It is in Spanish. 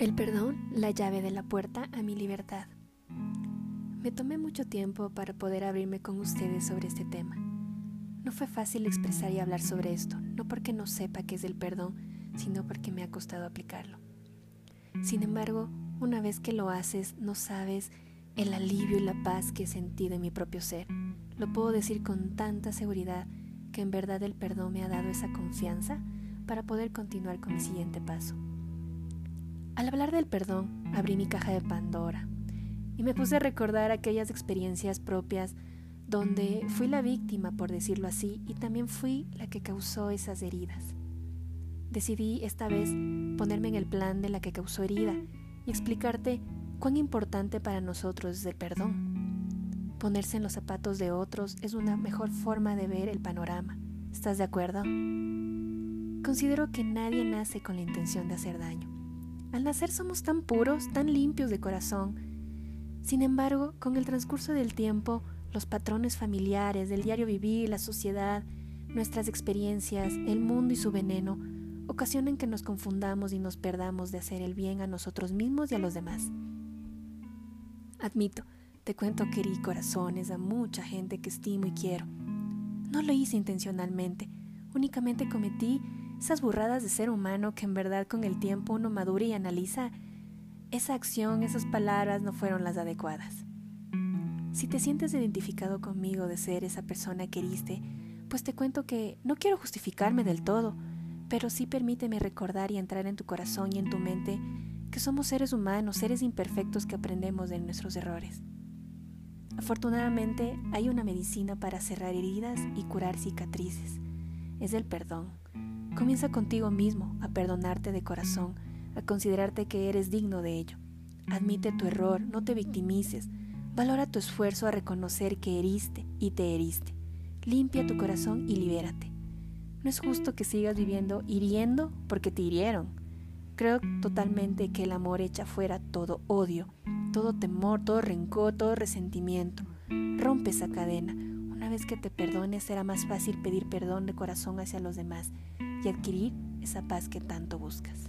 El perdón, la llave de la puerta a mi libertad. Me tomé mucho tiempo para poder abrirme con ustedes sobre este tema. No fue fácil expresar y hablar sobre esto, no porque no sepa qué es el perdón, sino porque me ha costado aplicarlo. Sin embargo, una vez que lo haces, no sabes el alivio y la paz que he sentido en mi propio ser. Lo puedo decir con tanta seguridad que en verdad el perdón me ha dado esa confianza para poder continuar con mi siguiente paso. Al hablar del perdón, abrí mi caja de Pandora y me puse a recordar aquellas experiencias propias donde fui la víctima, por decirlo así, y también fui la que causó esas heridas. Decidí esta vez ponerme en el plan de la que causó herida y explicarte cuán importante para nosotros es el perdón. Ponerse en los zapatos de otros es una mejor forma de ver el panorama. ¿Estás de acuerdo? Considero que nadie nace con la intención de hacer daño. Al nacer somos tan puros, tan limpios de corazón. Sin embargo, con el transcurso del tiempo, los patrones familiares, del diario vivir, la sociedad, nuestras experiencias, el mundo y su veneno, ocasionan que nos confundamos y nos perdamos de hacer el bien a nosotros mismos y a los demás. Admito, te cuento que corazones a mucha gente que estimo y quiero. No lo hice intencionalmente, únicamente cometí esas burradas de ser humano que en verdad con el tiempo uno madura y analiza, esa acción, esas palabras no fueron las adecuadas. Si te sientes identificado conmigo de ser esa persona que heriste, pues te cuento que no quiero justificarme del todo, pero sí permíteme recordar y entrar en tu corazón y en tu mente que somos seres humanos, seres imperfectos que aprendemos de nuestros errores. Afortunadamente hay una medicina para cerrar heridas y curar cicatrices. Es el perdón. Comienza contigo mismo a perdonarte de corazón, a considerarte que eres digno de ello. Admite tu error, no te victimices. Valora tu esfuerzo a reconocer que heriste y te heriste. Limpia tu corazón y libérate. No es justo que sigas viviendo hiriendo porque te hirieron. Creo totalmente que el amor echa fuera todo odio, todo temor, todo rencor, todo resentimiento. Rompe esa cadena. Una vez que te perdones será más fácil pedir perdón de corazón hacia los demás y adquirir esa paz que tanto buscas.